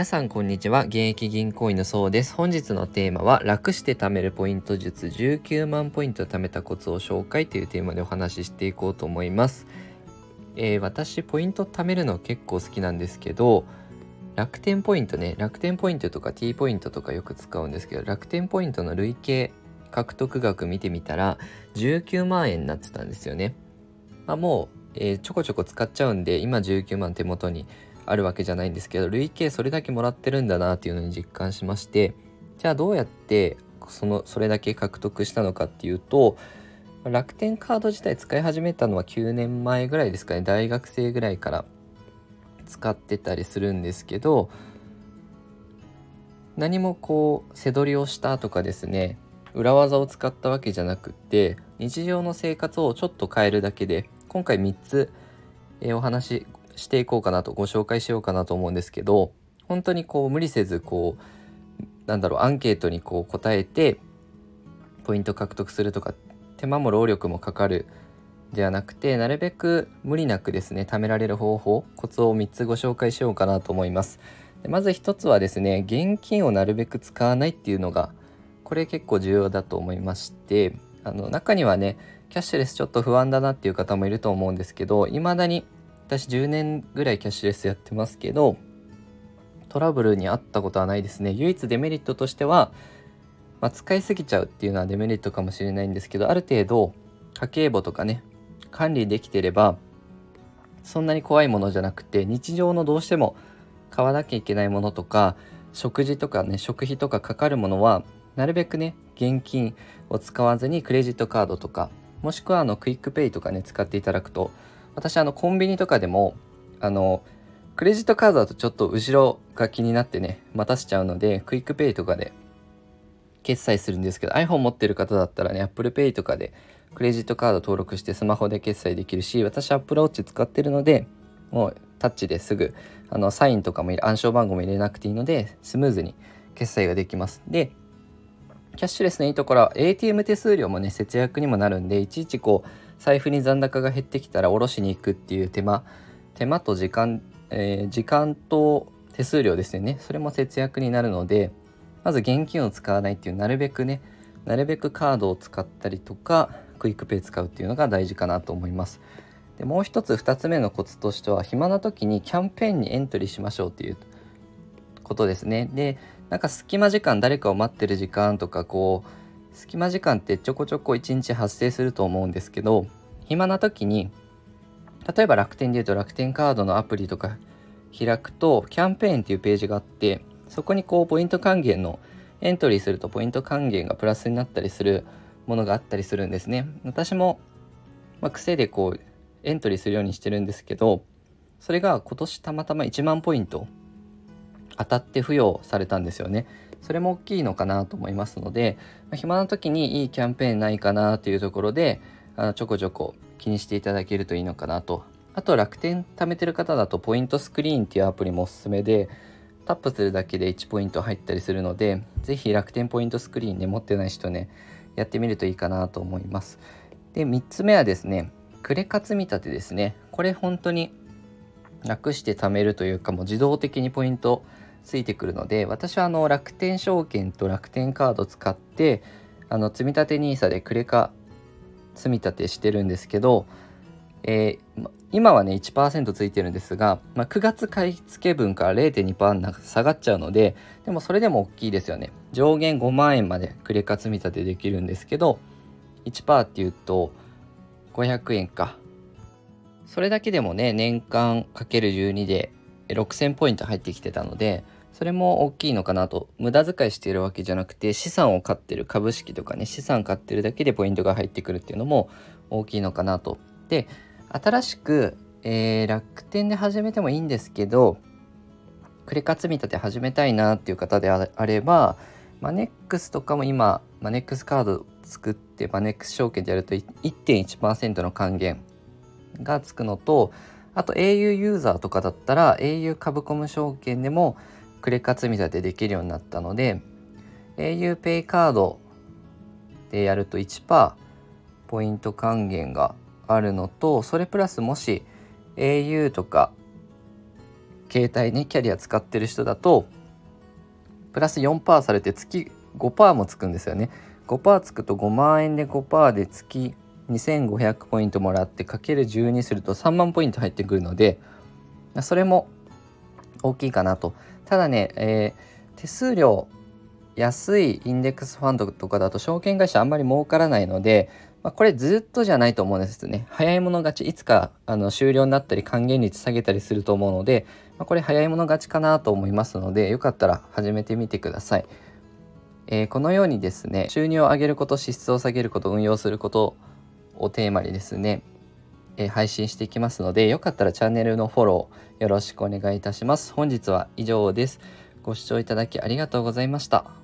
皆さんこんにちは。現役銀行員のそうです。本日のテーマは楽して貯めるポイント術19万ポイント貯めたコツを紹介というテーマでお話ししていこうと思います、えー、私ポイント貯めるの結構好きなんですけど楽天ポイントね楽天ポイントとか T ポイントとかよく使うんですけど楽天ポイントの累計獲得額見てみたら19万円になってたんですよね、まあ、もう、えー、ちょこちょこ使っちゃうんで今19万手元にあるわけじゃないんですけど累計それだけもらってるんだなっていうのに実感しましてじゃあどうやってそのそれだけ獲得したのかっていうと楽天カード自体使い始めたのは9年前ぐらいですかね。大学生ぐらいから使ってたりするんですけど何もこう背取りをしたとかですね裏技を使ったわけじゃなくって日常の生活をちょっと変えるだけで今回3つ、えお話していこうかなとご紹介しようかなと思うんですけど本当にこう無理せずこうなんだろうアンケートにこう答えてポイント獲得するとか手間も労力もかかるではなくてなるべく無理なくですね貯められる方法コツを3つご紹介しようかなと思います。でまず1つはですね現金をなるべく使わないっていうのがこれ結構重要だと思いましてあの中にはねキャッシュレスちょっと不安だなっていう方もいると思うんですけど未だに私10年ぐらいキャッシュレスやってますけどトラブルにあったことはないですね。唯一デメリットとしては、まあ、使いすぎちゃうっていうのはデメリットかもしれないんですけどある程度家計簿とかね管理できてればそんなに怖いものじゃなくて日常のどうしても買わなきゃいけないものとか食事とかね食費とかかかるものはなるべくね現金を使わずにクレジットカードとかもしくはあの QUICPay とかね使っていただくと私あのコンビニとかでもあのクレジットカードだとちょっと後ろが気になってね待たせちゃうので QUICPay とかで決済するんですけど iPhone 持ってる方だったらね Apple Pay とかでクレジットカード登録してスマホで決済できるし私 Apple Watch 使ってるのでもうタッチですぐあのサインとかも暗証番号も入れなくていいのでスムーズに決済ができます。でキャッシュレスのいいところは ATM 手数料もね節約にもなるんでいちいちこう財布に残高が減ってきたら下ろしに行くっていう手間。手間と時間、えー、時間と手数料ですね。それも節約になるのでまず現金を使わないっていうなるべくねなるべくカードを使ったりとかクイックペイ使うっていうのが大事かなと思います。でもう一つ2つ目のコツとしては暇な時にキャンペーンにエントリーしましょうっていうことですね。でなんか隙間時間誰かを待ってる時間とかこう隙間時間ってちょこちょこ1日発生すると思うんですけど暇な時に例えば楽天で言うと楽天カードのアプリとか開くとキャンペーンっていうページがあってそこにこうポイント還元のエントリーするとポイント還元がプラスになったりするものがあったりするんですね。私も、まあ、癖でこうエントリーするようにしてるんですけどそれが今年たまたま1万ポイント当たって付与されたんですよね。それも大きいのかなと思いますので、まあ、暇な時にいいキャンペーンないかなというところであのちょこちょこ気にしていただけるといいのかなと。あと楽天貯めてる方だとポイントスクリーンっていうアプリもおすすめでタップするだけで1ポイント入ったりするので是非楽天ポイントスクリーンね持ってない人ねやってみるといいかなと思います。で3つ目はですねクレカ積み立てですね。これ本当に楽して貯めるというかもう自動的にポイントついてくるので私はあの楽天証券と楽天カード使ってあの積立 NISA でクレカ積み立てしてるんですけど、えー、今はね1%ついてるんですが、まあ、9月買い付け分から0.2%下がっちゃうのででもそれでも大きいですよね。上限5万円までクレカ積み立てできるんですけど1%っていうと500円か。それだけでもね年間かける12で6000ポイント入ってきてたのでそれも大きいのかなと。無駄遣いしているわけじゃなくて資産を買ってる株式とかね資産買ってるだけでポイントが入ってくるっていうのも大きいのかなと。で新しく、えー、楽天で始めてもいいんですけどクレカ積み立て始めたいなっていう方であればマネックスとかも今マネックスカード作ってマネックス証券でやると1.1%の還元がつくのとあと au ユーザーとかだったら au 株コム証券でもクレカ積み立てできるようになったので auPay カードでやると1%ポイント還元があるのとそれプラスもし au とか携帯ねキャリア使ってる人だとプラス4%されて月5%もつくんですよね。5%つくと5万円で5%で月2500ポイントもらってかける12すると3万ポイント入ってくるのでそれも大きいかなと。ただね、えー、手数料安いインデックスファンドとかだと証券会社あんまり儲からないので、まあ、これずっとじゃないと思うんですね。早い者勝ちいつかあの終了になったり還元率下げたりすると思うので、まあ、これ早い者勝ちかなと思いますのでよかったら始めてみてください、えー、このようにですね収入を上げること支出を下げること運用することをテーマにですね、えー、配信していきますのでよかったらチャンネルのフォローよろしくお願いいたします。本日は以上です。ご視聴いただきありがとうございました。